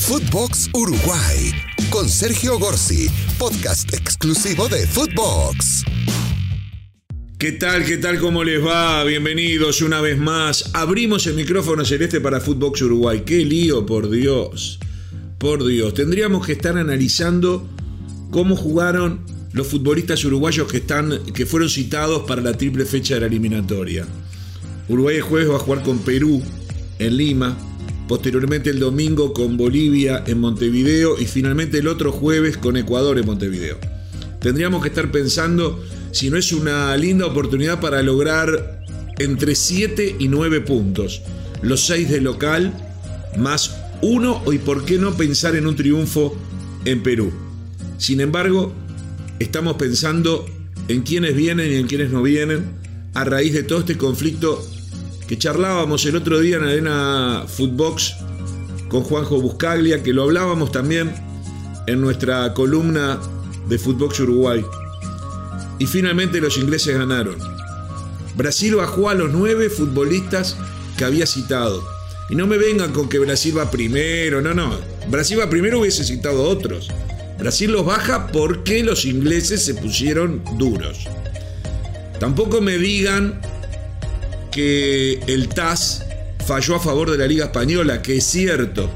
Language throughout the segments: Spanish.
Footbox Uruguay con Sergio Gorsi, podcast exclusivo de Footbox. ¿Qué tal? ¿Qué tal? ¿Cómo les va? Bienvenidos una vez más. Abrimos el micrófono celeste para Footbox Uruguay. ¡Qué lío, por Dios! Por Dios. Tendríamos que estar analizando cómo jugaron los futbolistas uruguayos que, están, que fueron citados para la triple fecha de la eliminatoria. Uruguay el jueves va a jugar con Perú en Lima, posteriormente el domingo con Bolivia en Montevideo y finalmente el otro jueves con Ecuador en Montevideo. Tendríamos que estar pensando si no es una linda oportunidad para lograr entre 7 y 9 puntos. Los 6 de local, más uno y por qué no pensar en un triunfo en Perú. Sin embargo, estamos pensando en quienes vienen y en quienes no vienen a raíz de todo este conflicto que charlábamos el otro día en Arena Footbox con Juanjo Buscaglia, que lo hablábamos también en nuestra columna de Footbox Uruguay. Y finalmente los ingleses ganaron. Brasil bajó a los nueve futbolistas que había citado. Y no me vengan con que Brasil va primero, no, no. Brasil va primero hubiese citado otros. Brasil los baja porque los ingleses se pusieron duros. Tampoco me digan que el TAS falló a favor de la Liga Española, que es cierto,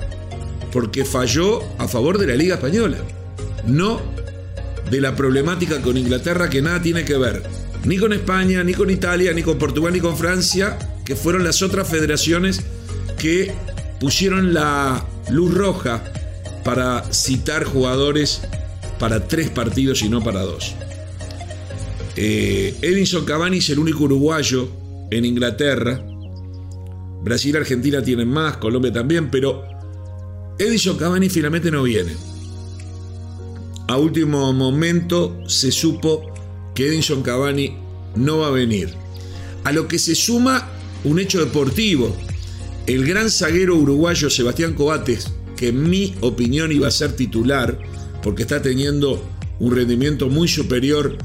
porque falló a favor de la Liga Española. No de la problemática con Inglaterra que nada tiene que ver, ni con España, ni con Italia, ni con Portugal, ni con Francia, que fueron las otras federaciones que pusieron la luz roja para citar jugadores para tres partidos y no para dos. Eh, Edinson Cavani es el único uruguayo en Inglaterra. Brasil y Argentina tienen más, Colombia también, pero Edison Cavani finalmente no viene. A último momento se supo que Edison Cavani no va a venir. A lo que se suma un hecho deportivo. El gran zaguero uruguayo Sebastián Coates, que en mi opinión iba a ser titular, porque está teniendo un rendimiento muy superior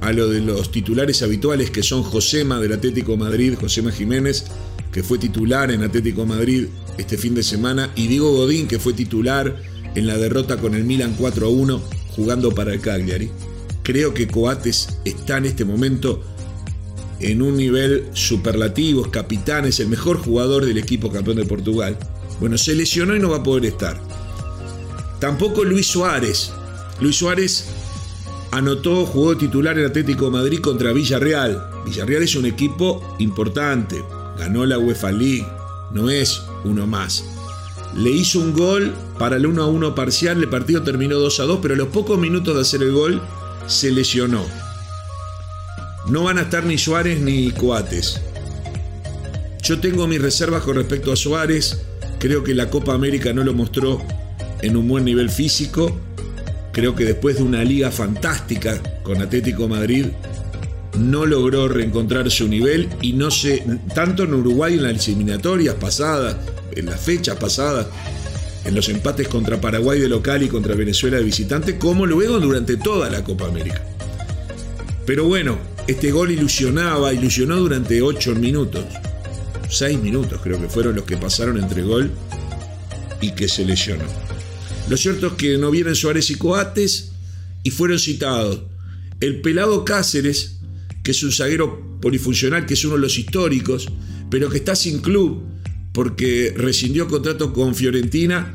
a lo de los titulares habituales que son Josema del Atlético Madrid, Josema Jiménez, que fue titular en Atlético Madrid este fin de semana, y Diego Godín, que fue titular en la derrota con el Milan 4 a 1 jugando para el Cagliari. Creo que Coates está en este momento en un nivel superlativo, es capitán, es el mejor jugador del equipo campeón de Portugal. Bueno, se lesionó y no va a poder estar. Tampoco Luis Suárez. Luis Suárez anotó, jugó titular en Atlético Madrid contra Villarreal. Villarreal es un equipo importante, ganó la UEFA League, no es uno más le hizo un gol para el 1 a 1 parcial, el partido terminó 2 a 2, pero a los pocos minutos de hacer el gol se lesionó. No van a estar ni Suárez ni Coates. Yo tengo mis reservas con respecto a Suárez, creo que la Copa América no lo mostró en un buen nivel físico, creo que después de una liga fantástica con Atlético Madrid, no logró reencontrar su nivel y no sé, tanto en Uruguay en las eliminatorias pasadas, en las fechas pasadas, en los empates contra Paraguay de local y contra Venezuela de visitante, como luego durante toda la Copa América. Pero bueno, este gol ilusionaba, ilusionó durante 8 minutos. 6 minutos creo que fueron los que pasaron entre gol y que se lesionó. Lo cierto es que no vienen Suárez y Coates y fueron citados el pelado Cáceres, que es un zaguero polifuncional, que es uno de los históricos, pero que está sin club porque rescindió contrato con Fiorentina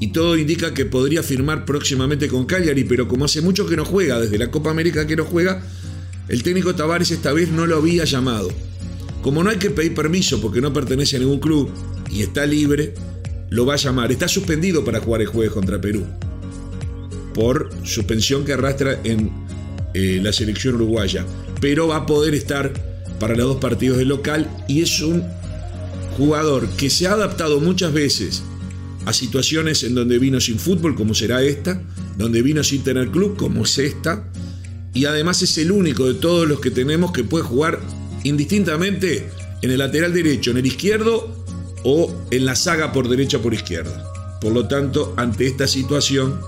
y todo indica que podría firmar próximamente con Cagliari, pero como hace mucho que no juega, desde la Copa América que no juega, el técnico Tavares esta vez no lo había llamado. Como no hay que pedir permiso porque no pertenece a ningún club y está libre, lo va a llamar. Está suspendido para jugar el jueves contra Perú por suspensión que arrastra en eh, la selección uruguaya, pero va a poder estar para los dos partidos de local y es un jugador que se ha adaptado muchas veces a situaciones en donde vino sin fútbol, como será esta, donde vino sin tener club, como es esta, y además es el único de todos los que tenemos que puede jugar indistintamente en el lateral derecho, en el izquierdo o en la saga por derecha por izquierda. Por lo tanto, ante esta situación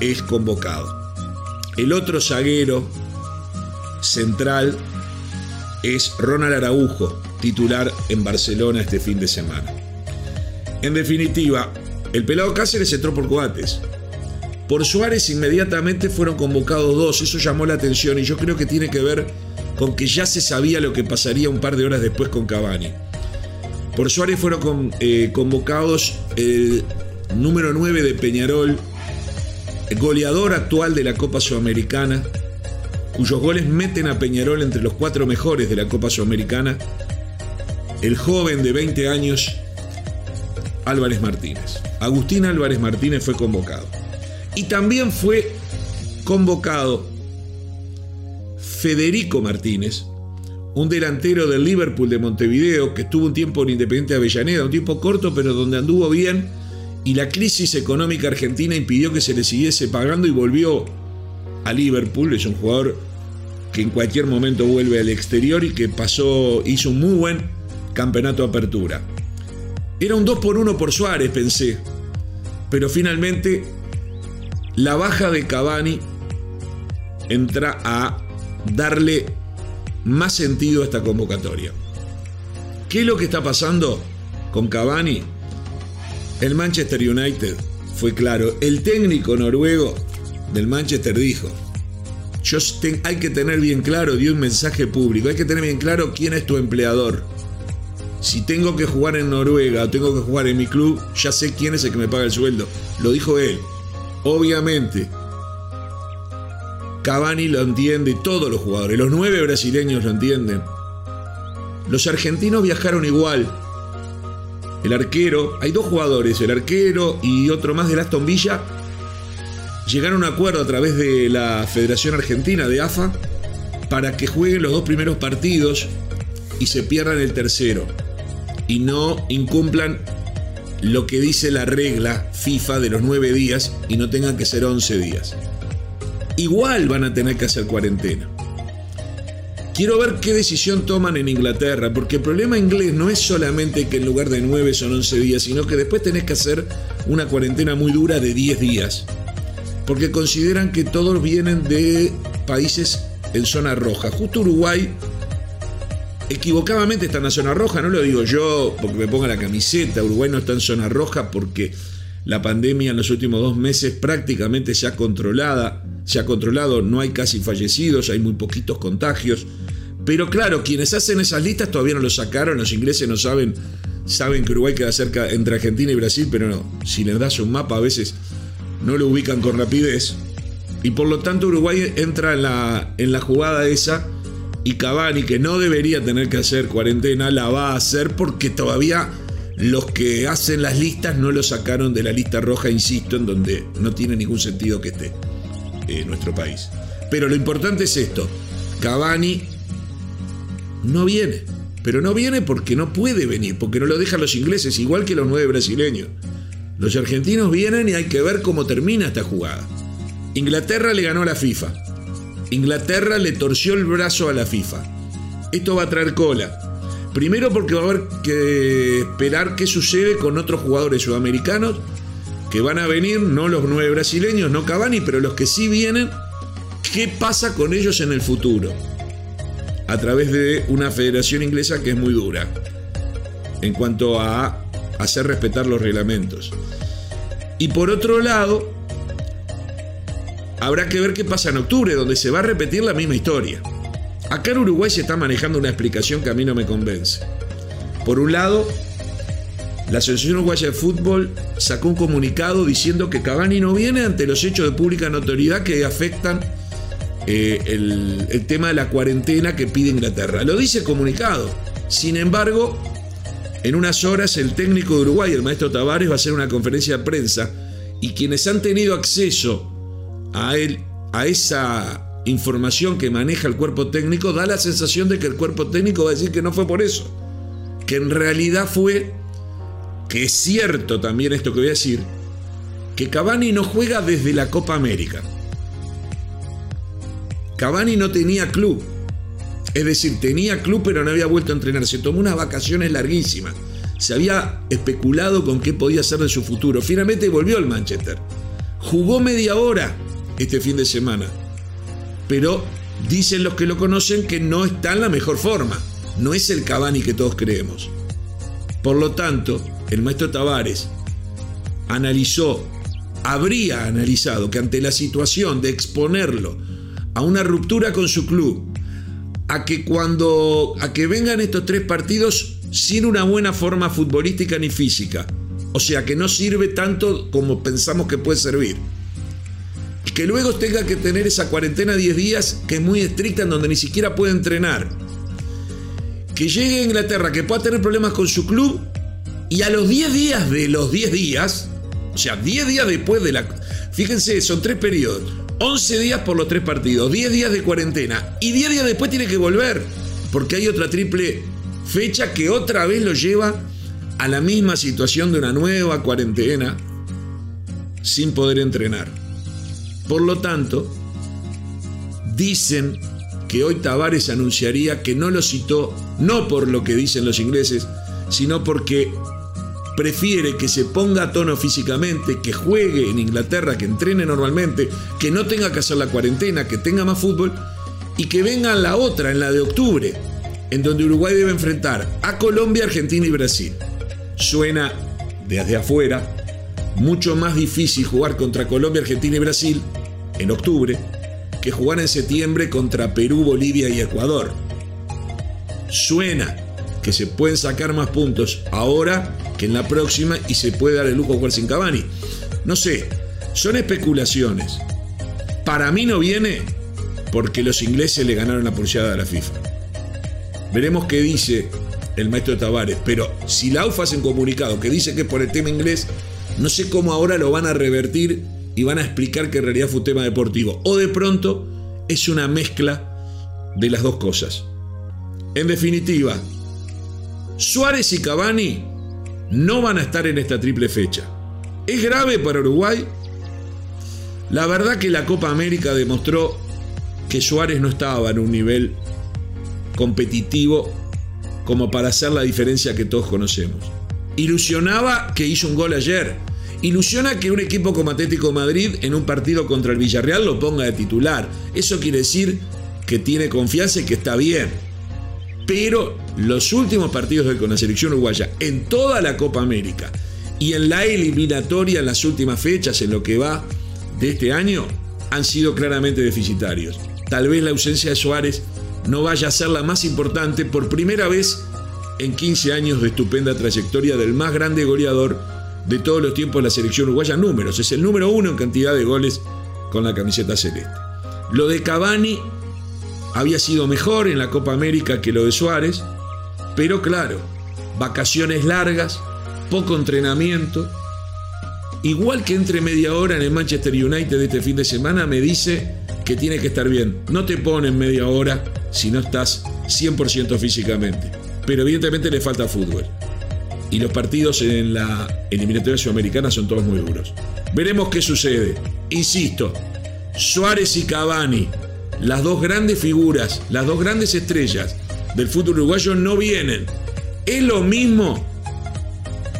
es convocado. El otro zaguero central es Ronald Araujo, titular en Barcelona este fin de semana. En definitiva, El pelado Cáceres entró por Coates. Por Suárez inmediatamente fueron convocados dos, eso llamó la atención y yo creo que tiene que ver con que ya se sabía lo que pasaría un par de horas después con Cavani. Por Suárez fueron eh, convocados el número 9 de Peñarol, goleador actual de la Copa Sudamericana, cuyos goles meten a Peñarol entre los cuatro mejores de la Copa Sudamericana, el joven de 20 años, Álvarez Martínez. Agustín Álvarez Martínez fue convocado. Y también fue convocado Federico Martínez, un delantero del Liverpool de Montevideo que estuvo un tiempo en Independiente de Avellaneda, un tiempo corto pero donde anduvo bien y la crisis económica argentina impidió que se le siguiese pagando y volvió a Liverpool. Es un jugador que en cualquier momento vuelve al exterior y que pasó, hizo un muy buen campeonato apertura. Era un 2 por 1 por Suárez, pensé. Pero finalmente la baja de Cavani entra a darle más sentido a esta convocatoria. ¿Qué es lo que está pasando con Cavani? El Manchester United fue claro. El técnico noruego del Manchester dijo, hay que tener bien claro, dio un mensaje público, hay que tener bien claro quién es tu empleador. Si tengo que jugar en Noruega o tengo que jugar en mi club, ya sé quién es el que me paga el sueldo. Lo dijo él. Obviamente, Cavani lo entiende, todos los jugadores, los nueve brasileños lo entienden. Los argentinos viajaron igual. El arquero, hay dos jugadores, el arquero y otro más de Aston Villa, llegaron a un acuerdo a través de la Federación Argentina de AFA para que jueguen los dos primeros partidos y se pierdan el tercero y no incumplan lo que dice la regla FIFA de los nueve días y no tengan que ser once días igual van a tener que hacer cuarentena. Quiero ver qué decisión toman en Inglaterra, porque el problema inglés no es solamente que en lugar de 9 son 11 días, sino que después tenés que hacer una cuarentena muy dura de 10 días, porque consideran que todos vienen de países en zona roja. Justo Uruguay equivocadamente está en la zona roja, no lo digo yo porque me ponga la camiseta, Uruguay no está en zona roja porque la pandemia en los últimos dos meses prácticamente se ha controlada, se ha controlado, no hay casi fallecidos, hay muy poquitos contagios. Pero claro, quienes hacen esas listas todavía no lo sacaron, los ingleses no saben, saben que Uruguay queda cerca entre Argentina y Brasil, pero no, si les das un mapa a veces no lo ubican con rapidez. Y por lo tanto Uruguay entra en la, en la jugada esa y Cavani, que no debería tener que hacer cuarentena, la va a hacer porque todavía los que hacen las listas no lo sacaron de la lista roja, insisto, en donde no tiene ningún sentido que esté eh, nuestro país. Pero lo importante es esto, Cavani no viene, pero no viene porque no puede venir, porque no lo dejan los ingleses, igual que los nueve brasileños. Los argentinos vienen y hay que ver cómo termina esta jugada. Inglaterra le ganó a la FIFA. Inglaterra le torció el brazo a la FIFA. Esto va a traer cola. Primero porque va a haber que esperar qué sucede con otros jugadores sudamericanos que van a venir, no los nueve brasileños, no Cavani, pero los que sí vienen, qué pasa con ellos en el futuro. A través de una federación inglesa que es muy dura en cuanto a hacer respetar los reglamentos. Y por otro lado, habrá que ver qué pasa en octubre, donde se va a repetir la misma historia. Acá en Uruguay se está manejando una explicación que a mí no me convence. Por un lado, la Asociación Uruguaya de Fútbol sacó un comunicado diciendo que Cavani no viene ante los hechos de pública notoriedad que afectan eh, el, el, tema de la cuarentena que pide Inglaterra. Lo dice el comunicado. Sin embargo, en unas horas el técnico de Uruguay, el maestro Tavares, va a hacer una conferencia de prensa y quienes han tenido acceso a él, a esa información que maneja el cuerpo técnico, da la sensación de que el cuerpo técnico va a decir que no fue por eso. Que en realidad fue, que es cierto también esto que voy a decir, que Cavani no juega desde la Copa América. Cavani no tenía club. Es decir, tenía club pero no había vuelto a entrenar. Se tomó unas vacaciones larguísimas. Se había especulado con qué podía ser de su futuro. Finalmente volvió al Manchester. Jugó media hora este fin de semana pero dicen los que lo conocen que no está en la mejor forma. No es el Cavani que todos creemos. Por lo tanto, el maestro Tavares analizó, habría analizado que ante la situación de exponerlo a una ruptura con su club, a que cuando a que vengan estos tres partidos sin una buena forma futbolística ni física, o sea que no sirve tanto como pensamos que puede servir. Que luego tenga que tener esa cuarentena 10 días que es muy estricta en donde ni siquiera puede entrenar. Que llegue a Inglaterra, que pueda tener problemas con su club y a los 10 días de los 10 días, o sea, 10 días después de la... Fíjense, son tres periodos. 11 días por los tres partidos, 10 días de cuarentena y 10 días después tiene que volver, porque hay otra triple fecha que otra vez lo lleva a la misma situación de una nueva cuarentena sin poder entrenar. Por lo tanto, dicen que hoy Tavares anunciaría que no lo citó, no por lo que dicen los ingleses, sino porque prefiere que se ponga a tono físicamente, que juegue en Inglaterra, que entrene normalmente, que no tenga que hacer la cuarentena, que tenga más fútbol y que venga la otra, en la de octubre, en donde Uruguay debe enfrentar a Colombia, Argentina y Brasil. Suena desde afuera mucho más difícil jugar contra Colombia, Argentina y Brasil en octubre que jugar en septiembre contra Perú, Bolivia y Ecuador. Suena que se pueden sacar más puntos ahora que en la próxima y se puede dar el lujo jugar sin Cavani. No sé, son especulaciones. Para mí no viene porque los ingleses le ganaron la pulseada a la FIFA. Veremos qué dice el maestro Tavares, pero si la UFA hace un comunicado que dice que es por el tema inglés, no sé cómo ahora lo van a revertir y van a explicar que en realidad fue un tema deportivo. O de pronto es una mezcla de las dos cosas. En definitiva, Suárez y Cavani no van a estar en esta triple fecha. ¿Es grave para Uruguay? La verdad que la Copa América demostró que Suárez no estaba en un nivel competitivo como para hacer la diferencia que todos conocemos. Ilusionaba que hizo un gol ayer. Ilusiona que un equipo como Atlético Madrid en un partido contra el Villarreal lo ponga de titular. Eso quiere decir que tiene confianza y que está bien. Pero los últimos partidos con la selección uruguaya en toda la Copa América y en la eliminatoria en las últimas fechas, en lo que va de este año, han sido claramente deficitarios. Tal vez la ausencia de Suárez no vaya a ser la más importante por primera vez en 15 años de estupenda trayectoria del más grande goleador de todos los tiempos de la selección uruguaya. Números, es el número uno en cantidad de goles con la camiseta celeste. Lo de Cavani había sido mejor en la Copa América que lo de Suárez, pero claro, vacaciones largas, poco entrenamiento. Igual que entre media hora en el Manchester United este fin de semana me dice que tiene que estar bien. No te ponen media hora si no estás 100% físicamente. Pero evidentemente le falta fútbol. Y los partidos en la eliminatoria sudamericana son todos muy duros. Veremos qué sucede. Insisto, Suárez y Cavani, las dos grandes figuras, las dos grandes estrellas del fútbol uruguayo no vienen. Es lo mismo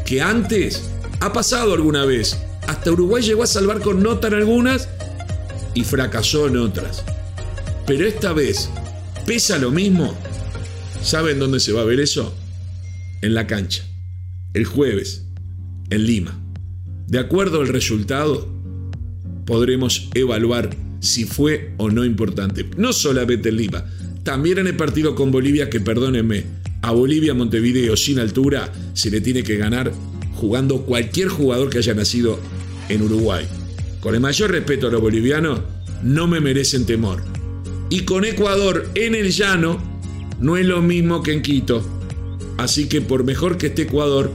que antes ha pasado alguna vez. Hasta Uruguay llegó a salvar con nota en algunas y fracasó en otras. Pero esta vez pesa lo mismo. ¿Saben dónde se va a ver eso? En la cancha. El jueves, en Lima. De acuerdo al resultado, podremos evaluar si fue o no importante. No solamente en Lima, también en el partido con Bolivia, que perdónenme, a Bolivia Montevideo sin altura se le tiene que ganar jugando cualquier jugador que haya nacido en Uruguay. Con el mayor respeto a los bolivianos, no me merecen temor. Y con Ecuador en el llano, no es lo mismo que en Quito. Así que por mejor que esté Ecuador,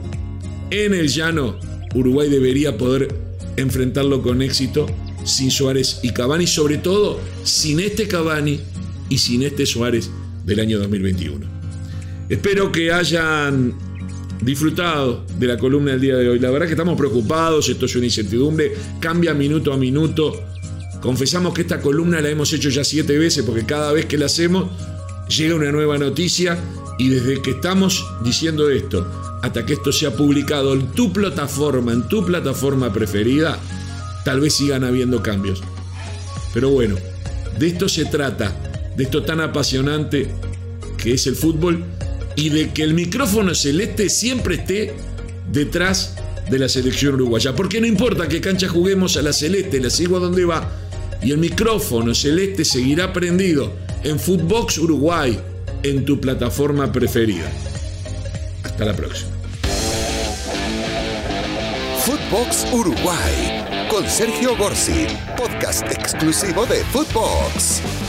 en el llano, Uruguay debería poder enfrentarlo con éxito sin Suárez y Cavani, sobre todo sin este Cavani y sin este Suárez del año 2021. Espero que hayan disfrutado de la columna del día de hoy. La verdad que estamos preocupados, esto es una incertidumbre, cambia minuto a minuto. Confesamos que esta columna la hemos hecho ya siete veces porque cada vez que la hacemos llega una nueva noticia y desde que estamos diciendo esto hasta que esto sea publicado en tu plataforma, en tu plataforma preferida, tal vez sigan habiendo cambios. Pero bueno, de esto se trata, de esto tan apasionante que es el fútbol y de que el micrófono celeste siempre esté detrás de la selección uruguaya. Porque no importa qué cancha juguemos a la celeste, la sigo a donde va. Y el micrófono celeste seguirá prendido en Footbox Uruguay, en tu plataforma preferida. Hasta la próxima. Footbox Uruguay con Sergio Gorsi, podcast exclusivo de Footbox.